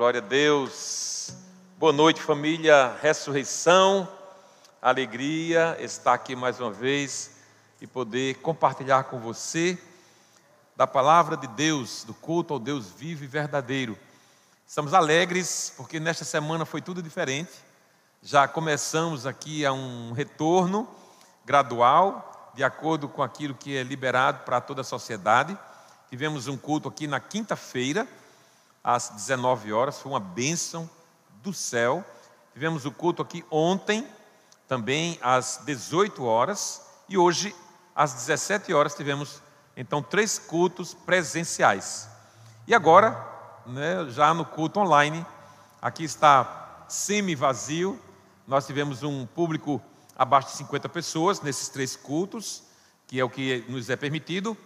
Glória a Deus. Boa noite, família Ressurreição. Alegria estar aqui mais uma vez e poder compartilhar com você da palavra de Deus, do culto ao Deus vivo e verdadeiro. Estamos alegres porque nesta semana foi tudo diferente. Já começamos aqui a um retorno gradual, de acordo com aquilo que é liberado para toda a sociedade. Tivemos um culto aqui na quinta-feira às 19 horas, foi uma bênção do céu. Tivemos o culto aqui ontem, também às 18 horas, e hoje, às 17 horas, tivemos então três cultos presenciais. E agora, né, já no culto online, aqui está semi-vazio, nós tivemos um público abaixo de 50 pessoas nesses três cultos, que é o que nos é permitido,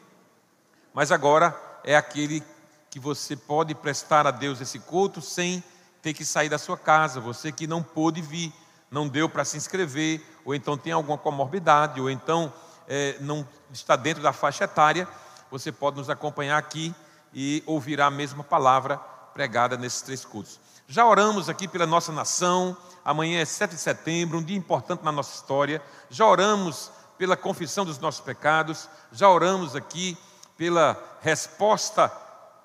mas agora é aquele que você pode prestar a Deus esse culto sem ter que sair da sua casa. Você que não pôde vir, não deu para se inscrever, ou então tem alguma comorbidade, ou então é, não está dentro da faixa etária, você pode nos acompanhar aqui e ouvirá a mesma palavra pregada nesses três cultos. Já oramos aqui pela nossa nação, amanhã é 7 de setembro, um dia importante na nossa história. Já oramos pela confissão dos nossos pecados, já oramos aqui pela resposta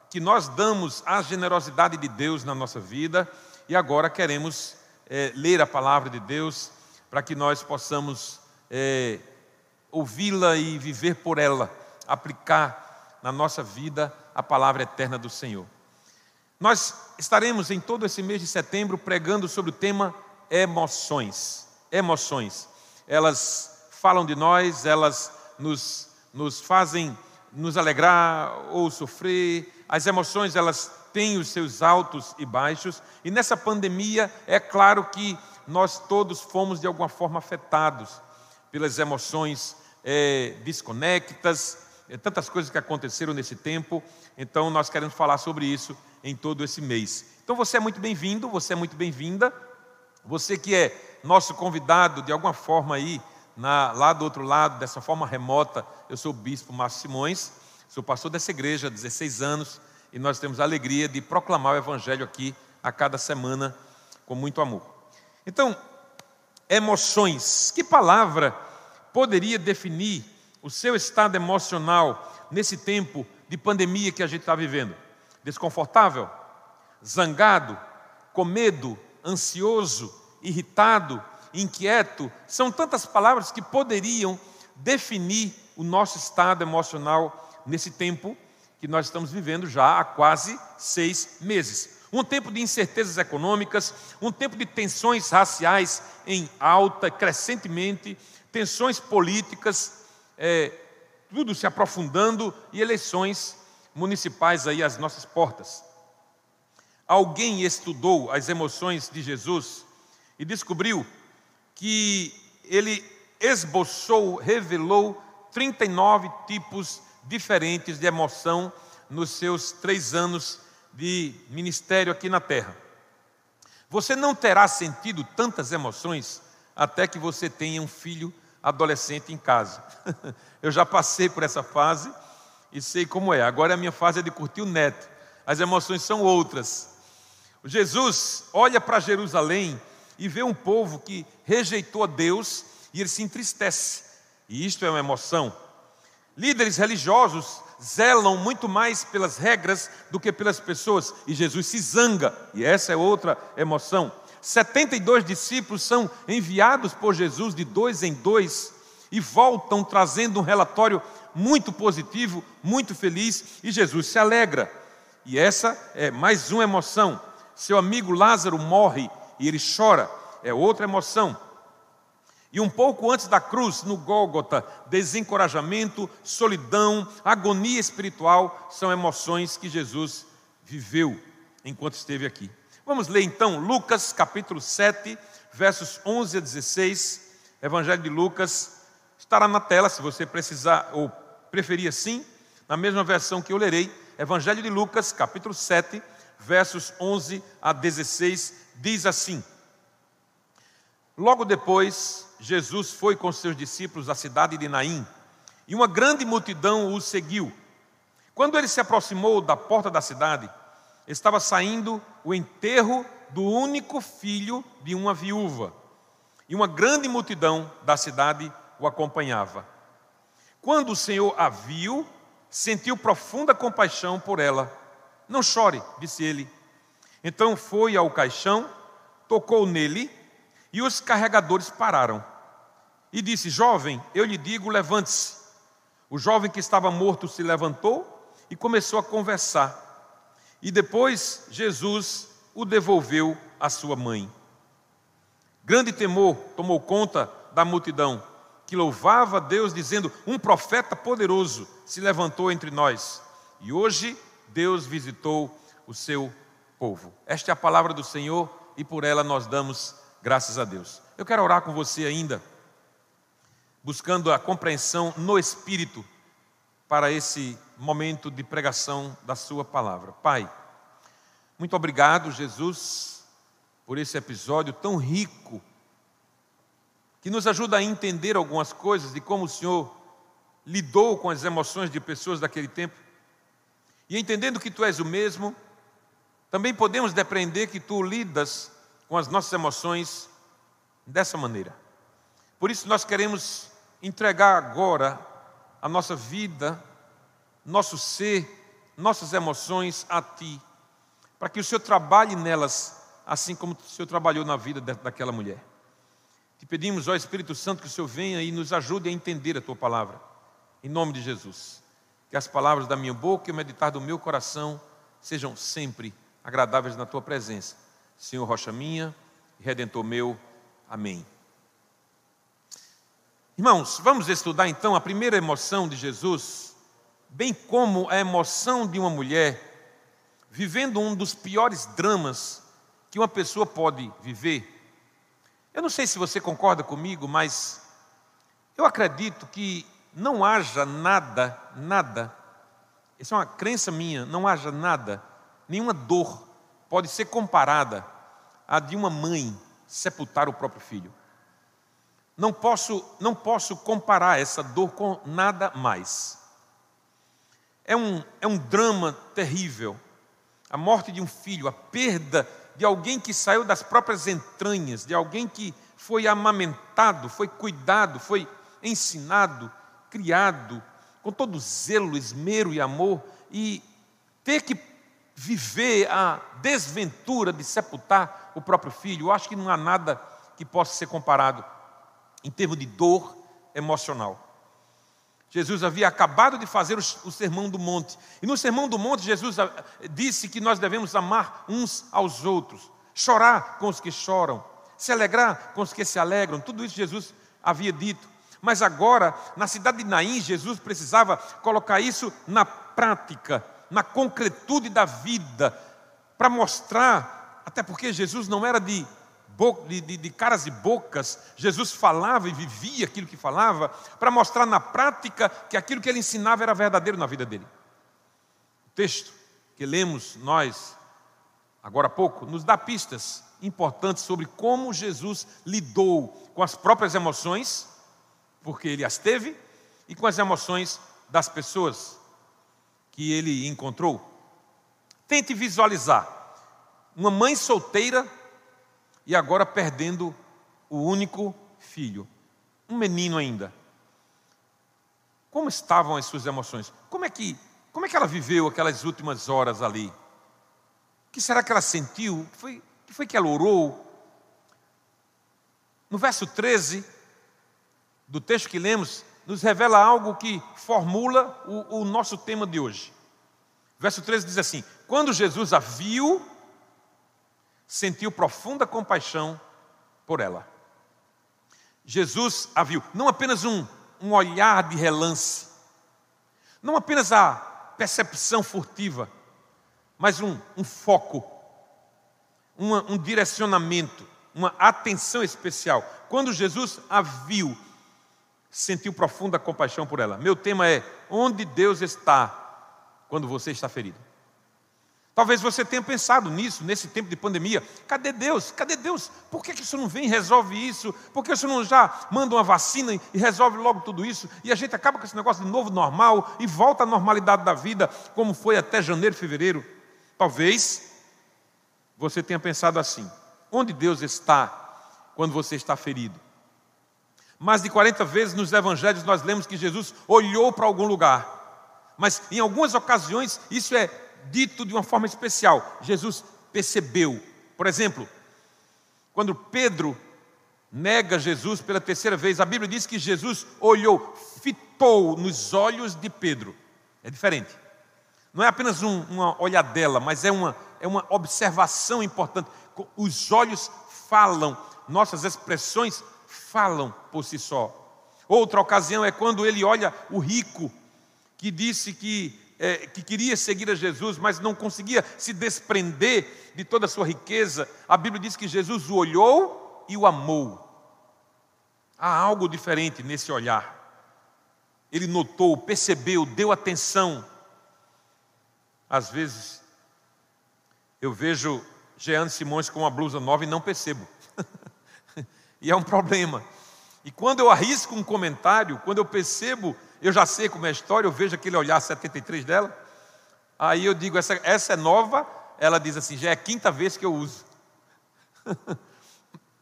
que nós damos à generosidade de Deus na nossa vida e agora queremos é, ler a palavra de Deus para que nós possamos é, ouvi-la e viver por ela, aplicar na nossa vida a palavra eterna do Senhor. Nós estaremos em todo esse mês de setembro pregando sobre o tema emoções. Emoções. Elas falam de nós, elas nos, nos fazem nos alegrar ou sofrer, as emoções elas têm os seus altos e baixos, e nessa pandemia é claro que nós todos fomos de alguma forma afetados pelas emoções é, desconectas, é, tantas coisas que aconteceram nesse tempo, então nós queremos falar sobre isso em todo esse mês. Então você é muito bem-vindo, você é muito bem-vinda, você que é nosso convidado de alguma forma aí, na, lá do outro lado, dessa forma remota, eu sou o Bispo Márcio Simões, Sou pastor dessa igreja há 16 anos e nós temos a alegria de proclamar o Evangelho aqui a cada semana com muito amor. Então, emoções. Que palavra poderia definir o seu estado emocional nesse tempo de pandemia que a gente está vivendo? Desconfortável? Zangado? Com medo? Ansioso? Irritado? Inquieto? São tantas palavras que poderiam definir o nosso estado emocional nesse tempo que nós estamos vivendo já há quase seis meses. Um tempo de incertezas econômicas, um tempo de tensões raciais em alta, crescentemente, tensões políticas, é, tudo se aprofundando e eleições municipais aí às nossas portas. Alguém estudou as emoções de Jesus e descobriu que ele esboçou, revelou 39 tipos diferentes de emoção nos seus três anos de ministério aqui na terra. Você não terá sentido tantas emoções até que você tenha um filho adolescente em casa. Eu já passei por essa fase e sei como é. Agora a minha fase é de curtir o neto. As emoções são outras. Jesus olha para Jerusalém e vê um povo que rejeitou a Deus e ele se entristece. E isto é uma emoção. Líderes religiosos zelam muito mais pelas regras do que pelas pessoas, e Jesus se zanga, e essa é outra emoção. 72 discípulos são enviados por Jesus de dois em dois e voltam trazendo um relatório muito positivo, muito feliz, e Jesus se alegra. E essa é mais uma emoção. Seu amigo Lázaro morre e ele chora, é outra emoção. E um pouco antes da cruz, no Gólgota, desencorajamento, solidão, agonia espiritual são emoções que Jesus viveu enquanto esteve aqui. Vamos ler então Lucas capítulo 7, versos 11 a 16. Evangelho de Lucas estará na tela se você precisar ou preferir assim, na mesma versão que eu lerei. Evangelho de Lucas, capítulo 7, versos 11 a 16, diz assim: Logo depois, Jesus foi com seus discípulos à cidade de Naim, e uma grande multidão o seguiu. Quando ele se aproximou da porta da cidade, estava saindo o enterro do único filho de uma viúva, e uma grande multidão da cidade o acompanhava. Quando o Senhor a viu, sentiu profunda compaixão por ela. Não chore, disse ele. Então foi ao caixão, tocou nele, e os carregadores pararam. E disse: Jovem, eu lhe digo, levante-se. O jovem que estava morto se levantou e começou a conversar. E depois Jesus o devolveu à sua mãe. Grande temor tomou conta da multidão, que louvava Deus, dizendo: Um profeta poderoso se levantou entre nós. E hoje Deus visitou o seu povo. Esta é a palavra do Senhor e por ela nós damos graças a Deus. Eu quero orar com você ainda, buscando a compreensão no Espírito para esse momento de pregação da Sua palavra. Pai, muito obrigado, Jesus, por esse episódio tão rico, que nos ajuda a entender algumas coisas de como o Senhor lidou com as emoções de pessoas daquele tempo. E entendendo que Tu és o mesmo, também podemos depreender que Tu lidas com as nossas emoções dessa maneira. Por isso nós queremos entregar agora a nossa vida, nosso ser, nossas emoções a Ti, para que o Senhor trabalhe nelas, assim como o Senhor trabalhou na vida daquela mulher. Te pedimos, ó Espírito Santo, que o Senhor venha e nos ajude a entender a Tua palavra, em nome de Jesus. Que as palavras da minha boca e o meditar do meu coração sejam sempre agradáveis na Tua presença Senhor rocha minha redentor meu. Amém. Irmãos, vamos estudar então a primeira emoção de Jesus, bem como a emoção de uma mulher vivendo um dos piores dramas que uma pessoa pode viver. Eu não sei se você concorda comigo, mas eu acredito que não haja nada, nada, isso é uma crença minha, não haja nada, nenhuma dor pode ser comparada à de uma mãe sepultar o próprio filho. Não posso, não posso comparar essa dor com nada mais. É um, é um drama terrível. A morte de um filho, a perda de alguém que saiu das próprias entranhas, de alguém que foi amamentado, foi cuidado, foi ensinado, criado, com todo zelo, esmero e amor, e ter que viver a desventura de sepultar o próprio filho, eu acho que não há nada que possa ser comparado em termos de dor emocional. Jesus havia acabado de fazer o sermão do monte. E no sermão do monte, Jesus disse que nós devemos amar uns aos outros, chorar com os que choram, se alegrar com os que se alegram. Tudo isso Jesus havia dito. Mas agora, na cidade de Naim, Jesus precisava colocar isso na prática na concretude da vida, para mostrar, até porque Jesus não era de, de, de, de caras e bocas, Jesus falava e vivia aquilo que falava, para mostrar na prática que aquilo que ele ensinava era verdadeiro na vida dele. O texto que lemos nós, agora há pouco, nos dá pistas importantes sobre como Jesus lidou com as próprias emoções, porque ele as teve, e com as emoções das pessoas que ele encontrou. Tente visualizar uma mãe solteira e agora perdendo o único filho, um menino ainda. Como estavam as suas emoções? Como é que, como é que ela viveu aquelas últimas horas ali? O que será que ela sentiu? O que foi, que foi que ela orou? No verso 13 do texto que lemos, nos revela algo que formula o, o nosso tema de hoje. Verso 13 diz assim: Quando Jesus a viu, sentiu profunda compaixão por ela. Jesus a viu, não apenas um, um olhar de relance, não apenas a percepção furtiva, mas um, um foco, uma, um direcionamento, uma atenção especial. Quando Jesus a viu, sentiu profunda compaixão por ela. Meu tema é: onde Deus está quando você está ferido? Talvez você tenha pensado nisso, nesse tempo de pandemia. Cadê Deus? Cadê Deus? Por que, que isso não vem e resolve isso? Por que isso não já manda uma vacina e resolve logo tudo isso? E a gente acaba com esse negócio de novo normal e volta à normalidade da vida, como foi até janeiro, fevereiro. Talvez você tenha pensado assim: onde Deus está quando você está ferido? Mais de 40 vezes nos evangelhos nós lemos que Jesus olhou para algum lugar. Mas em algumas ocasiões isso é dito de uma forma especial. Jesus percebeu. Por exemplo, quando Pedro nega Jesus pela terceira vez, a Bíblia diz que Jesus olhou, fitou nos olhos de Pedro. É diferente. Não é apenas um, uma olhadela, mas é uma, é uma observação importante. Os olhos falam, nossas expressões falam por si só. Outra ocasião é quando ele olha o rico, que disse que, é, que queria seguir a Jesus, mas não conseguia se desprender de toda a sua riqueza. A Bíblia diz que Jesus o olhou e o amou. Há algo diferente nesse olhar. Ele notou, percebeu, deu atenção. Às vezes, eu vejo Jean Simões com uma blusa nova e não percebo. e é um problema. E quando eu arrisco um comentário, quando eu percebo, eu já sei como é a história, eu vejo aquele olhar 73 dela, aí eu digo, essa, essa é nova, ela diz assim, já é a quinta vez que eu uso.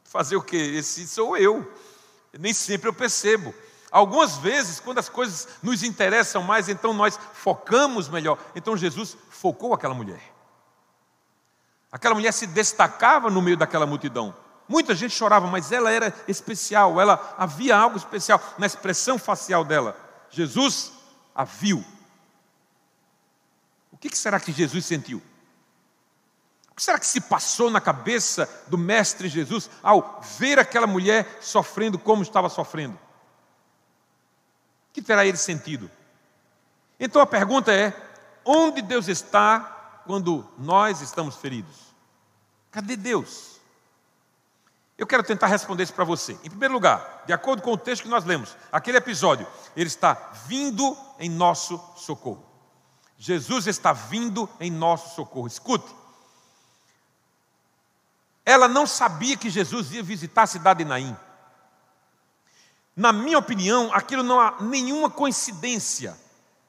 Fazer o quê? Esse sou eu. Nem sempre eu percebo. Algumas vezes, quando as coisas nos interessam mais, então nós focamos melhor. Então Jesus focou aquela mulher. Aquela mulher se destacava no meio daquela multidão. Muita gente chorava, mas ela era especial, ela havia algo especial na expressão facial dela. Jesus a viu. O que será que Jesus sentiu? O que será que se passou na cabeça do Mestre Jesus ao ver aquela mulher sofrendo como estava sofrendo? O que terá ele sentido? Então a pergunta é: onde Deus está quando nós estamos feridos? Cadê Deus? Eu quero tentar responder isso para você. Em primeiro lugar, de acordo com o texto que nós lemos, aquele episódio, ele está vindo em nosso socorro. Jesus está vindo em nosso socorro. Escute. Ela não sabia que Jesus ia visitar a cidade de Naim. Na minha opinião, aquilo não há nenhuma coincidência.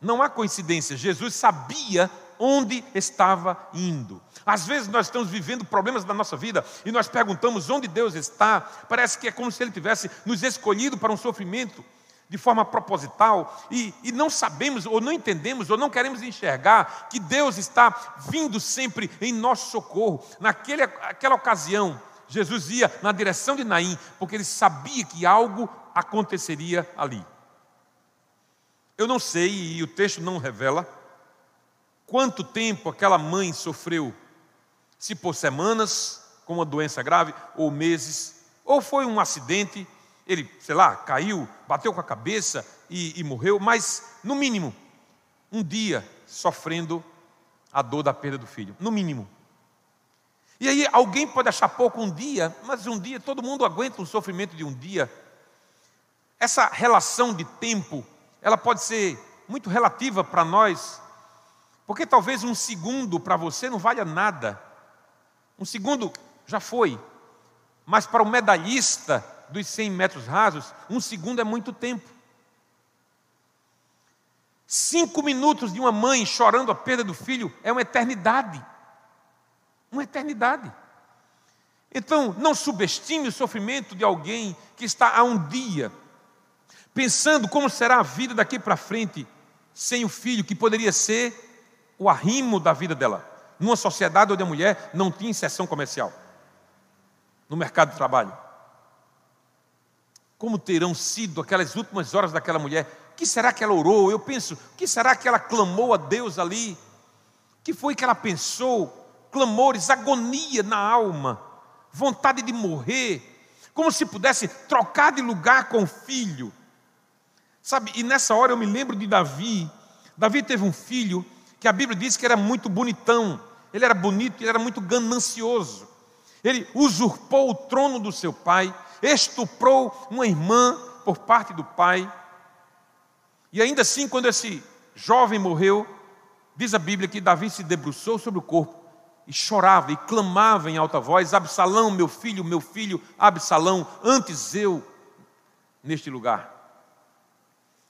Não há coincidência. Jesus sabia onde estava indo. Às vezes nós estamos vivendo problemas da nossa vida e nós perguntamos onde Deus está. Parece que é como se Ele tivesse nos escolhido para um sofrimento de forma proposital e, e, não sabemos, ou não entendemos, ou não queremos enxergar que Deus está vindo sempre em nosso socorro. Naquele, aquela ocasião, Jesus ia na direção de Naim, porque ele sabia que algo aconteceria ali. Eu não sei, e o texto não revela, quanto tempo aquela mãe sofreu, se por semanas, com uma doença grave, ou meses, ou foi um acidente, ele, sei lá, caiu, bateu com a cabeça e, e morreu, mas, no mínimo, um dia sofrendo a dor da perda do filho, no mínimo. E aí alguém pode achar pouco um dia, mas um dia todo mundo aguenta um sofrimento de um dia. Essa relação de tempo, ela pode ser muito relativa para nós, porque talvez um segundo para você não valha nada. Um segundo já foi. Mas para o medalhista dos 100 metros rasos, um segundo é muito tempo. Cinco minutos de uma mãe chorando a perda do filho é uma eternidade. Uma eternidade. Então, não subestime o sofrimento de alguém que está há um dia pensando como será a vida daqui para frente sem o filho, que poderia ser o arrimo da vida dela. Numa sociedade onde a mulher não tinha inserção comercial no mercado de trabalho. Como terão sido aquelas últimas horas daquela mulher? O que será que ela orou? Eu penso, o que será que ela clamou a Deus ali? O que foi que ela pensou? Clamores, agonia na alma, vontade de morrer, como se pudesse trocar de lugar com o filho. Sabe, e nessa hora eu me lembro de Davi. Davi teve um filho que a Bíblia diz que era muito bonitão, ele era bonito, ele era muito ganancioso. Ele usurpou o trono do seu pai, estuprou uma irmã por parte do pai. E ainda assim, quando esse jovem morreu, diz a Bíblia que Davi se debruçou sobre o corpo e chorava e clamava em alta voz: Absalão, meu filho, meu filho, Absalão, antes eu neste lugar.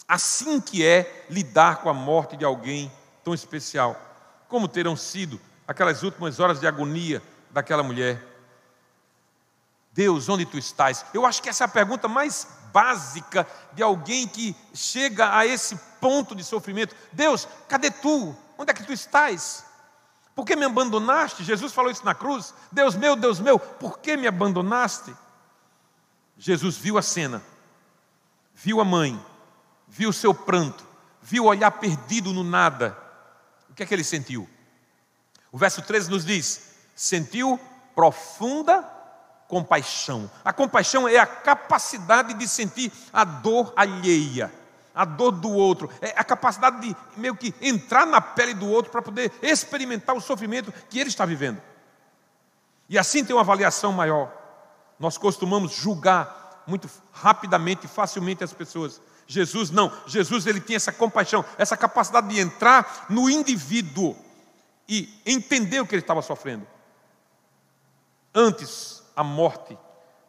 Assim que é lidar com a morte de alguém tão especial, como terão sido aquelas últimas horas de agonia daquela mulher. Deus, onde tu estás? Eu acho que essa é a pergunta mais básica de alguém que chega a esse ponto de sofrimento. Deus, cadê tu? Onde é que tu estás? Por que me abandonaste? Jesus falou isso na cruz. Deus meu, Deus meu, por que me abandonaste? Jesus viu a cena, viu a mãe, viu o seu pranto, viu o olhar perdido no nada. Que é que ele sentiu? O verso 13 nos diz: sentiu profunda compaixão. A compaixão é a capacidade de sentir a dor alheia, a dor do outro, é a capacidade de meio que entrar na pele do outro para poder experimentar o sofrimento que ele está vivendo. E assim tem uma avaliação maior. Nós costumamos julgar muito rapidamente e facilmente as pessoas. Jesus não, Jesus ele tinha essa compaixão, essa capacidade de entrar no indivíduo e entender o que ele estava sofrendo. Antes a morte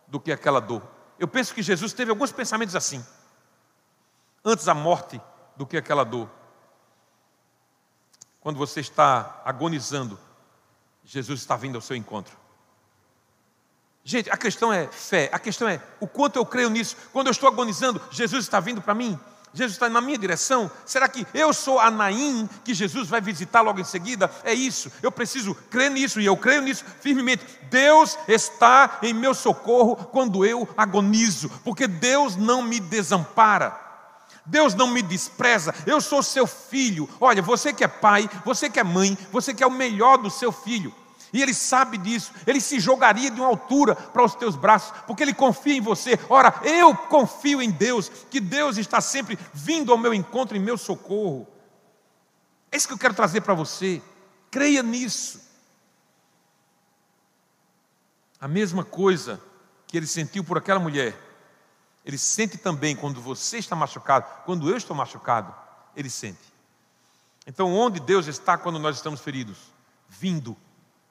do que aquela dor. Eu penso que Jesus teve alguns pensamentos assim. Antes a morte do que aquela dor. Quando você está agonizando, Jesus está vindo ao seu encontro. Gente, a questão é fé, a questão é o quanto eu creio nisso. Quando eu estou agonizando, Jesus está vindo para mim. Jesus está na minha direção? Será que eu sou a Naim que Jesus vai visitar logo em seguida? É isso, eu preciso crer nisso e eu creio nisso firmemente. Deus está em meu socorro quando eu agonizo, porque Deus não me desampara. Deus não me despreza, eu sou seu filho. Olha, você que é pai, você que é mãe, você que é o melhor do seu filho. E ele sabe disso, ele se jogaria de uma altura para os teus braços, porque ele confia em você. Ora, eu confio em Deus, que Deus está sempre vindo ao meu encontro, em meu socorro. É isso que eu quero trazer para você. Creia nisso. A mesma coisa que ele sentiu por aquela mulher, ele sente também quando você está machucado, quando eu estou machucado, ele sente. Então, onde Deus está quando nós estamos feridos? Vindo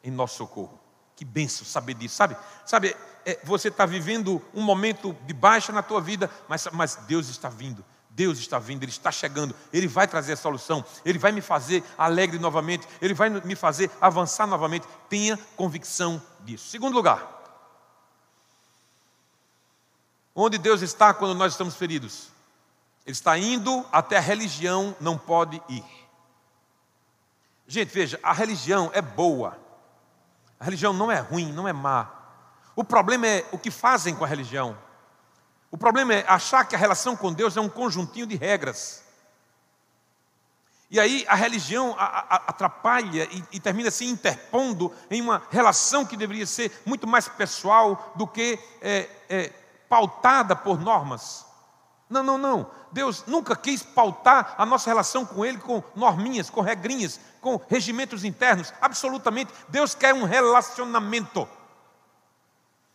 em nosso socorro. Que benção saber disso, sabe? Sabe, é, você está vivendo um momento de baixa na tua vida, mas, mas Deus está vindo. Deus está vindo, Ele está chegando, Ele vai trazer a solução, Ele vai me fazer alegre novamente, Ele vai me fazer avançar novamente. Tenha convicção disso. Segundo lugar, onde Deus está quando nós estamos feridos? Ele está indo até a religião não pode ir. Gente, veja, a religião é boa, a religião não é ruim, não é má. O problema é o que fazem com a religião. O problema é achar que a relação com Deus é um conjuntinho de regras. E aí a religião atrapalha e, termina se interpondo em uma relação que deveria ser muito mais pessoal do que é, é, pautada por normas. Não, não, não. Deus nunca quis pautar a nossa relação com Ele com norminhas, com regrinhas, com regimentos internos. Absolutamente. Deus quer um relacionamento.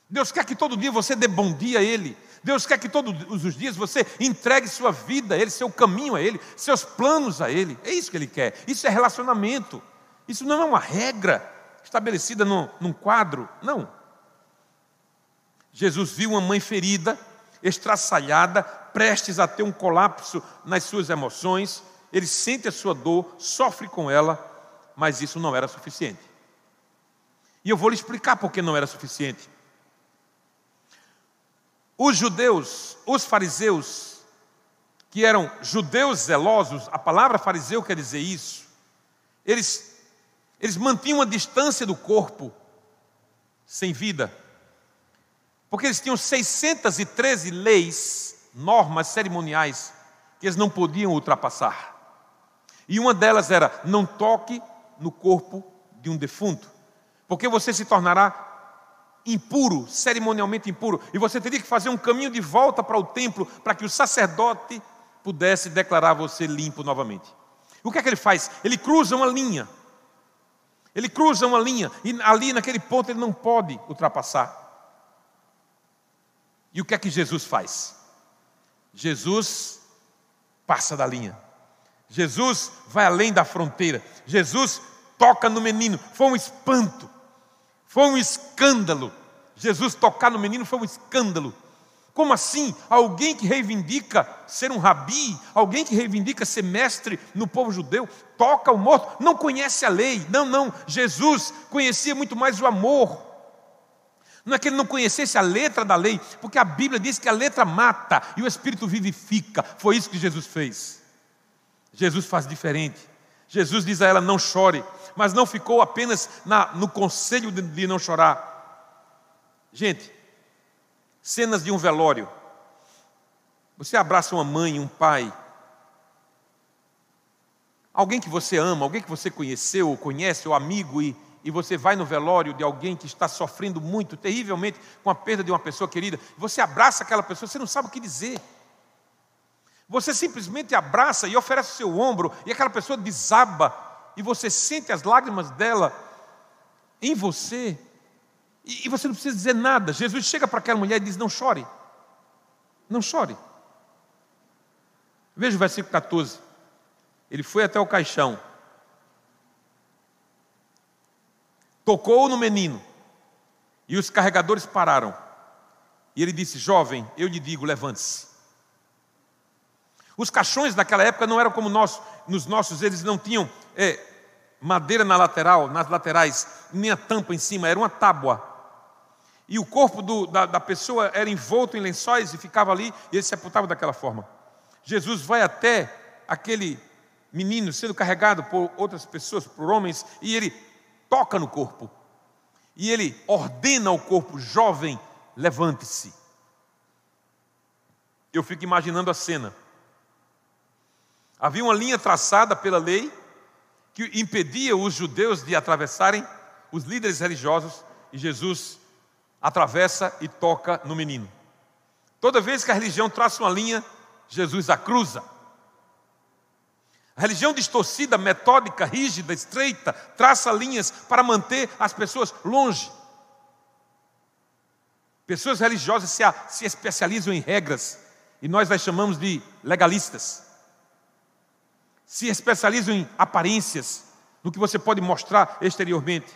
Deus quer que todo dia você dê bom dia a Ele. Deus quer que todos os dias você entregue sua vida a Ele, seu caminho a Ele, seus planos a Ele. É isso que Ele quer. Isso é relacionamento. Isso não é uma regra estabelecida num, num quadro. Não. Jesus viu uma mãe ferida estraçalhada, prestes a ter um colapso nas suas emoções. Ele sente a sua dor, sofre com ela, mas isso não era suficiente. E eu vou lhe explicar por que não era suficiente. Os judeus, os fariseus, que eram judeus zelosos, a palavra fariseu quer dizer isso, eles, eles mantinham a distância do corpo sem vida porque eles tinham 613 leis, normas cerimoniais, que eles não podiam ultrapassar. E uma delas era: não toque no corpo de um defunto, porque você se tornará impuro, cerimonialmente impuro, e você teria que fazer um caminho de volta para o templo para que o sacerdote pudesse declarar você limpo novamente. O que é que ele faz? Ele cruza uma linha. Ele cruza uma linha e ali naquele ponto ele não pode ultrapassar. E o que é que Jesus faz? Jesus passa da linha. Jesus vai além da fronteira. Jesus toca no menino. Foi um espanto. Foi um escândalo. Jesus tocar no menino foi um escândalo. Como assim? Alguém que reivindica ser um rabi, alguém que reivindica ser mestre no povo judeu, toca o morto, não conhece a lei. Não, não. Jesus conhecia muito mais o amor. Não é que ele não conhecesse a letra da lei, porque a Bíblia diz que a letra mata e o Espírito vivifica. Foi isso que Jesus fez. Jesus faz diferente. Jesus diz a ela: não chore, mas não ficou apenas na, no conselho de, de não chorar. Gente, cenas de um velório. Você abraça uma mãe, um pai, alguém que você ama, alguém que você conheceu, ou conhece, ou amigo, e, e você vai no velório de alguém que está sofrendo muito, terrivelmente, com a perda de uma pessoa querida, você abraça aquela pessoa, você não sabe o que dizer. Você simplesmente abraça e oferece o seu ombro, e aquela pessoa desaba, e você sente as lágrimas dela em você, e, você não precisa dizer nada. Jesus chega para aquela mulher e diz: Não chore, não chore. Veja o versículo 14. Ele foi até o caixão, tocou no menino, e os carregadores pararam. E ele disse: Jovem, eu lhe digo, levante-se. Os caixões daquela época não eram como nós, nos nossos, eles não tinham é, madeira na lateral, nas laterais, nem a tampa em cima, era uma tábua. E o corpo do, da, da pessoa era envolto em lençóis e ficava ali, e ele se sepultava daquela forma. Jesus vai até aquele menino sendo carregado por outras pessoas, por homens, e ele toca no corpo. E ele ordena ao corpo jovem: levante-se. Eu fico imaginando a cena. Havia uma linha traçada pela lei que impedia os judeus de atravessarem, os líderes religiosos, e Jesus atravessa e toca no menino. Toda vez que a religião traça uma linha, Jesus a cruza. A religião distorcida, metódica, rígida, estreita, traça linhas para manter as pessoas longe. Pessoas religiosas se, se especializam em regras, e nós as chamamos de legalistas se especializam em aparências, no que você pode mostrar exteriormente.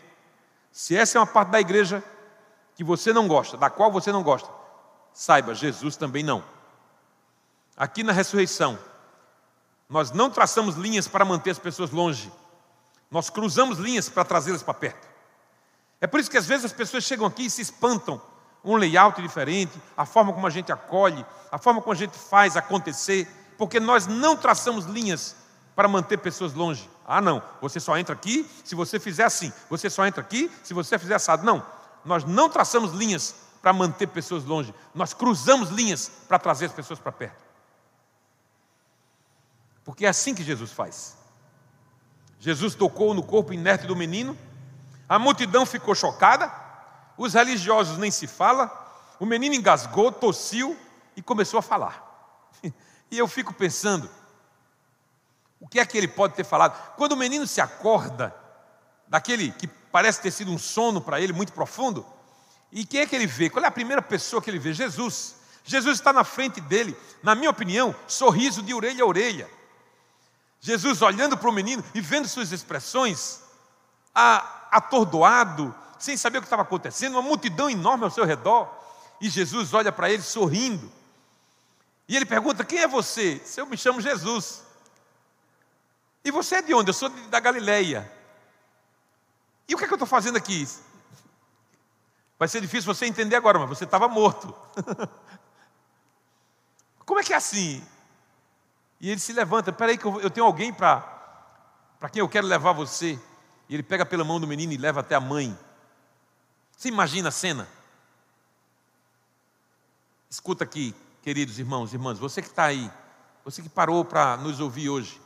Se essa é uma parte da igreja que você não gosta, da qual você não gosta, saiba, Jesus também não. Aqui na ressurreição, nós não traçamos linhas para manter as pessoas longe, nós cruzamos linhas para trazê-las para perto. É por isso que às vezes as pessoas chegam aqui e se espantam. Um layout diferente, a forma como a gente acolhe, a forma como a gente faz acontecer, porque nós não traçamos linhas para manter pessoas longe. Ah, não, você só entra aqui se você fizer assim, você só entra aqui se você fizer assado. Não, nós não traçamos linhas para manter pessoas longe, nós cruzamos linhas para trazer as pessoas para perto. Porque é assim que Jesus faz. Jesus tocou no corpo inerte do menino, a multidão ficou chocada, os religiosos nem se fala, o menino engasgou, tossiu e começou a falar. E eu fico pensando, o que é que ele pode ter falado? Quando o menino se acorda, daquele que parece ter sido um sono para ele muito profundo, e quem é que ele vê? Qual é a primeira pessoa que ele vê? Jesus. Jesus está na frente dele, na minha opinião, sorriso de orelha a orelha. Jesus olhando para o menino e vendo suas expressões, atordoado, sem saber o que estava acontecendo, uma multidão enorme ao seu redor, e Jesus olha para ele sorrindo. E ele pergunta: Quem é você? Eu me chamo Jesus. E você é de onde? Eu sou da Galileia. E o que, é que eu estou fazendo aqui? Vai ser difícil você entender agora, mas você estava morto. Como é que é assim? E ele se levanta, peraí que eu tenho alguém para para quem eu quero levar você. E ele pega pela mão do menino e leva até a mãe. Você imagina a cena? Escuta aqui, queridos irmãos e irmãs, você que está aí, você que parou para nos ouvir hoje.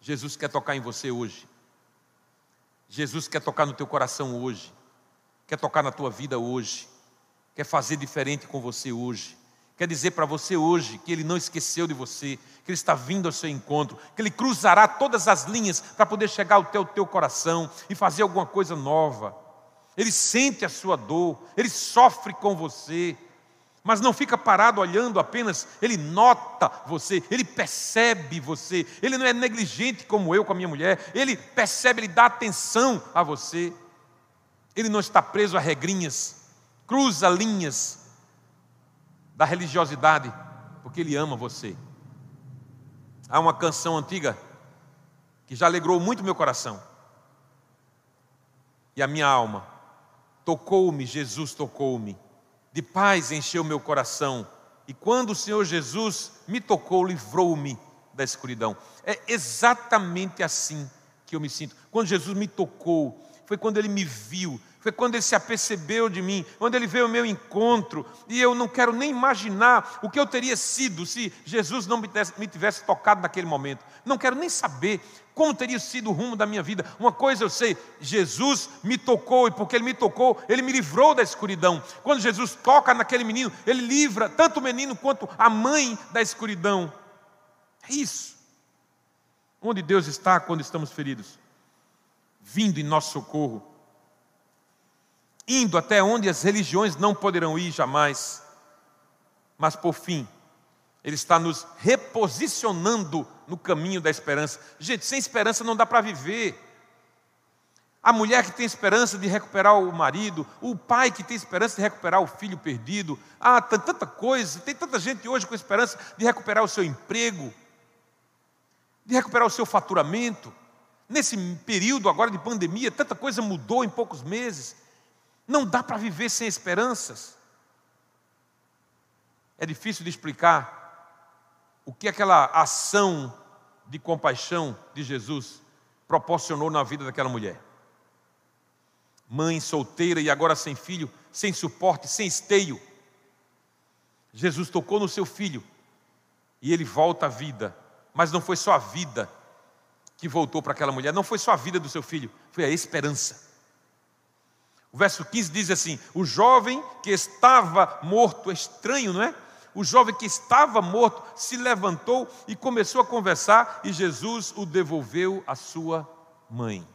Jesus quer tocar em você hoje. Jesus quer tocar no teu coração hoje. Quer tocar na tua vida hoje. Quer fazer diferente com você hoje. Quer dizer para você hoje que Ele não esqueceu de você, que Ele está vindo ao seu encontro, que Ele cruzará todas as linhas para poder chegar ao teu, teu coração e fazer alguma coisa nova. Ele sente a sua dor, Ele sofre com você, mas não fica parado olhando apenas, ele nota você, ele percebe você, ele não é negligente como eu com a minha mulher, ele percebe, ele dá atenção a você, ele não está preso a regrinhas, cruza linhas da religiosidade, porque Ele ama você. Há uma canção antiga que já alegrou muito meu coração e a minha alma. Tocou-me, Jesus tocou-me, de paz encheu meu coração, e quando o Senhor Jesus me tocou, livrou-me da escuridão. É exatamente assim que eu me sinto. Quando Jesus me tocou, foi quando ele me viu, foi quando ele se apercebeu de mim, quando ele veio ao meu encontro, e eu não quero nem imaginar o que eu teria sido se Jesus não me tivesse, me tivesse tocado naquele momento. Não quero nem saber como teria sido o rumo da minha vida. Uma coisa eu sei: Jesus me tocou, e porque ele me tocou, ele me livrou da escuridão. Quando Jesus toca naquele menino, ele livra tanto o menino quanto a mãe da escuridão. É isso. Onde Deus está quando estamos feridos? Vindo em nosso socorro indo até onde as religiões não poderão ir jamais. Mas por fim, Ele está nos reposicionando no caminho da esperança. Gente, sem esperança não dá para viver. A mulher que tem esperança de recuperar o marido, o pai que tem esperança de recuperar o filho perdido. Ah, tanta coisa, tem tanta gente hoje com esperança de recuperar o seu emprego, de recuperar o seu faturamento. Nesse período agora de pandemia, tanta coisa mudou em poucos meses. Não dá para viver sem esperanças. É difícil de explicar o que aquela ação de compaixão de Jesus proporcionou na vida daquela mulher. Mãe solteira e agora sem filho, sem suporte, sem esteio. Jesus tocou no seu filho e ele volta à vida. Mas não foi só a vida que voltou para aquela mulher, não foi só a vida do seu filho, foi a esperança. O verso 15 diz assim: O jovem que estava morto, é estranho, não é? O jovem que estava morto se levantou e começou a conversar, e Jesus o devolveu à sua mãe.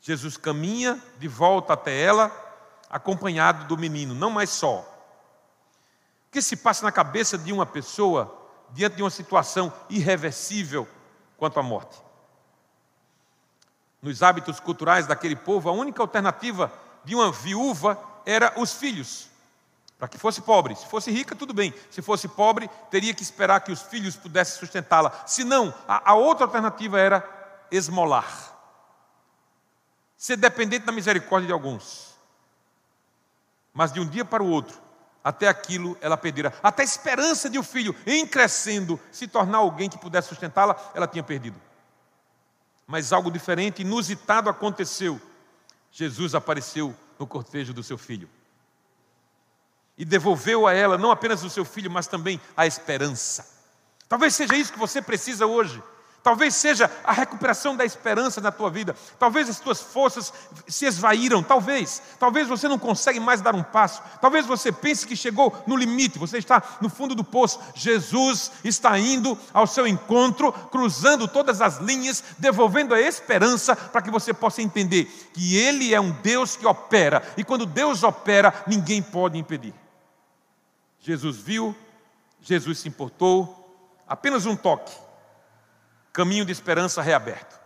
Jesus caminha de volta até ela, acompanhado do menino, não mais só. O que se passa na cabeça de uma pessoa diante de uma situação irreversível quanto à morte? Nos hábitos culturais daquele povo, a única alternativa de uma viúva era os filhos, para que fosse pobre. Se fosse rica, tudo bem. Se fosse pobre, teria que esperar que os filhos pudessem sustentá-la. Se não, a, a outra alternativa era esmolar. Ser dependente da misericórdia de alguns. Mas de um dia para o outro, até aquilo ela perdera. Até a esperança de o um filho, em crescendo, se tornar alguém que pudesse sustentá-la, ela tinha perdido. Mas algo diferente, inusitado aconteceu. Jesus apareceu no cortejo do seu filho. E devolveu a ela não apenas o seu filho, mas também a esperança. Talvez seja isso que você precisa hoje. Talvez seja a recuperação da esperança na tua vida. Talvez as tuas forças se esvaíram. Talvez. Talvez você não consegue mais dar um passo. Talvez você pense que chegou no limite. Você está no fundo do poço. Jesus está indo ao seu encontro, cruzando todas as linhas, devolvendo a esperança para que você possa entender que Ele é um Deus que opera. E quando Deus opera, ninguém pode impedir. Jesus viu, Jesus se importou. Apenas um toque caminho de esperança reaberto.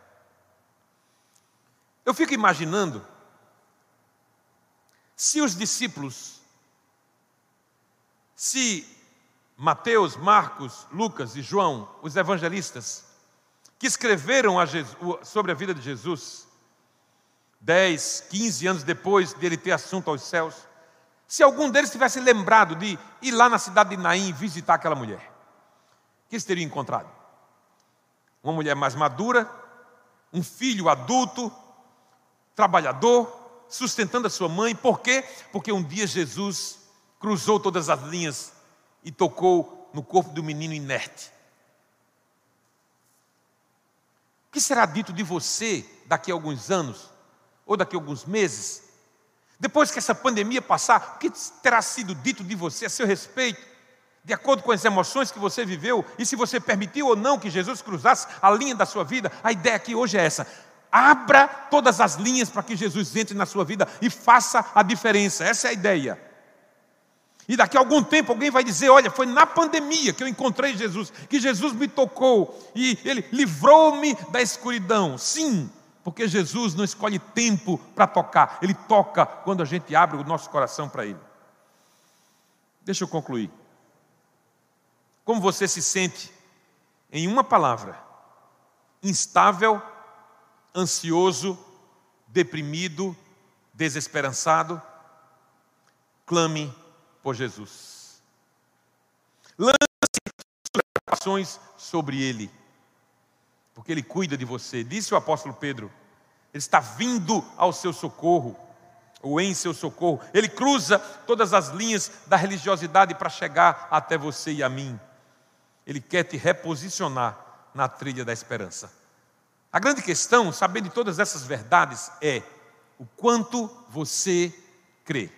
Eu fico imaginando se os discípulos, se Mateus, Marcos, Lucas e João, os evangelistas, que escreveram a Jesus, sobre a vida de Jesus, 10, 15 anos depois de ele ter assunto aos céus, se algum deles tivesse lembrado de ir lá na cidade de Naim visitar aquela mulher, o que eles teriam encontrado? Uma mulher mais madura, um filho adulto, trabalhador, sustentando a sua mãe. Por quê? Porque um dia Jesus cruzou todas as linhas e tocou no corpo do menino inerte. O que será dito de você daqui a alguns anos, ou daqui a alguns meses? Depois que essa pandemia passar, o que terá sido dito de você a seu respeito? De acordo com as emoções que você viveu e se você permitiu ou não que Jesus cruzasse a linha da sua vida, a ideia aqui hoje é essa. Abra todas as linhas para que Jesus entre na sua vida e faça a diferença. Essa é a ideia. E daqui a algum tempo alguém vai dizer: Olha, foi na pandemia que eu encontrei Jesus, que Jesus me tocou e ele livrou-me da escuridão. Sim, porque Jesus não escolhe tempo para tocar, ele toca quando a gente abre o nosso coração para ele. Deixa eu concluir. Como você se sente, em uma palavra, instável, ansioso, deprimido, desesperançado? Clame por Jesus. Lance preocupações sobre Ele, porque Ele cuida de você. Disse o apóstolo Pedro: Ele está vindo ao seu socorro, ou em seu socorro. Ele cruza todas as linhas da religiosidade para chegar até você e a mim. Ele quer te reposicionar na trilha da esperança. A grande questão, sabendo de todas essas verdades, é o quanto você crê.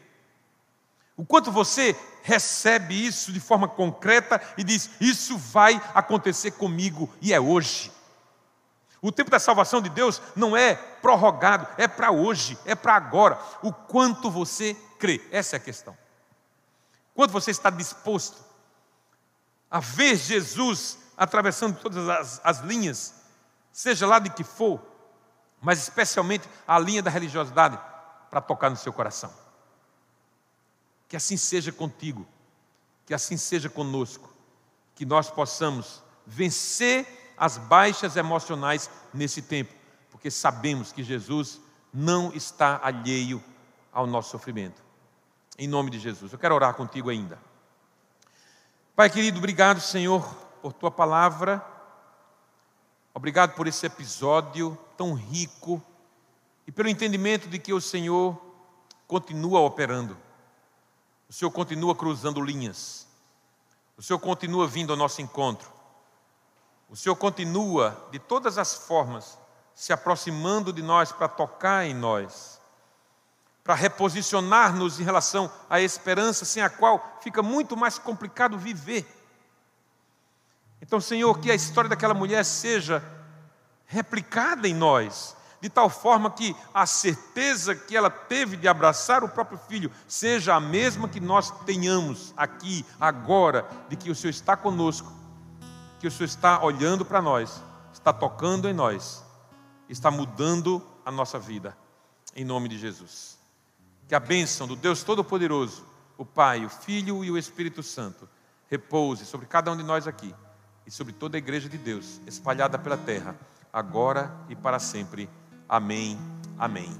O quanto você recebe isso de forma concreta e diz: Isso vai acontecer comigo e é hoje. O tempo da salvação de Deus não é prorrogado, é para hoje, é para agora. O quanto você crê, essa é a questão. Quanto você está disposto a ver Jesus atravessando todas as, as linhas, seja lá de que for, mas especialmente a linha da religiosidade, para tocar no seu coração. Que assim seja contigo, que assim seja conosco, que nós possamos vencer as baixas emocionais nesse tempo, porque sabemos que Jesus não está alheio ao nosso sofrimento. Em nome de Jesus, eu quero orar contigo ainda. Pai querido, obrigado, Senhor, por tua palavra. Obrigado por esse episódio tão rico e pelo entendimento de que o Senhor continua operando. O Senhor continua cruzando linhas. O Senhor continua vindo ao nosso encontro. O Senhor continua, de todas as formas, se aproximando de nós para tocar em nós, para reposicionar-nos em relação à esperança sem a qual fica muito mais complicado viver. Então, Senhor, que a história daquela mulher seja replicada em nós, de tal forma que a certeza que ela teve de abraçar o próprio filho seja a mesma que nós tenhamos aqui, agora, de que o Senhor está conosco, que o Senhor está olhando para nós, está tocando em nós, está mudando a nossa vida, em nome de Jesus. Que a bênção do Deus Todo-Poderoso, o Pai, o Filho e o Espírito Santo, repouse sobre cada um de nós aqui e sobre toda a igreja de Deus, espalhada pela terra, agora e para sempre. Amém. Amém.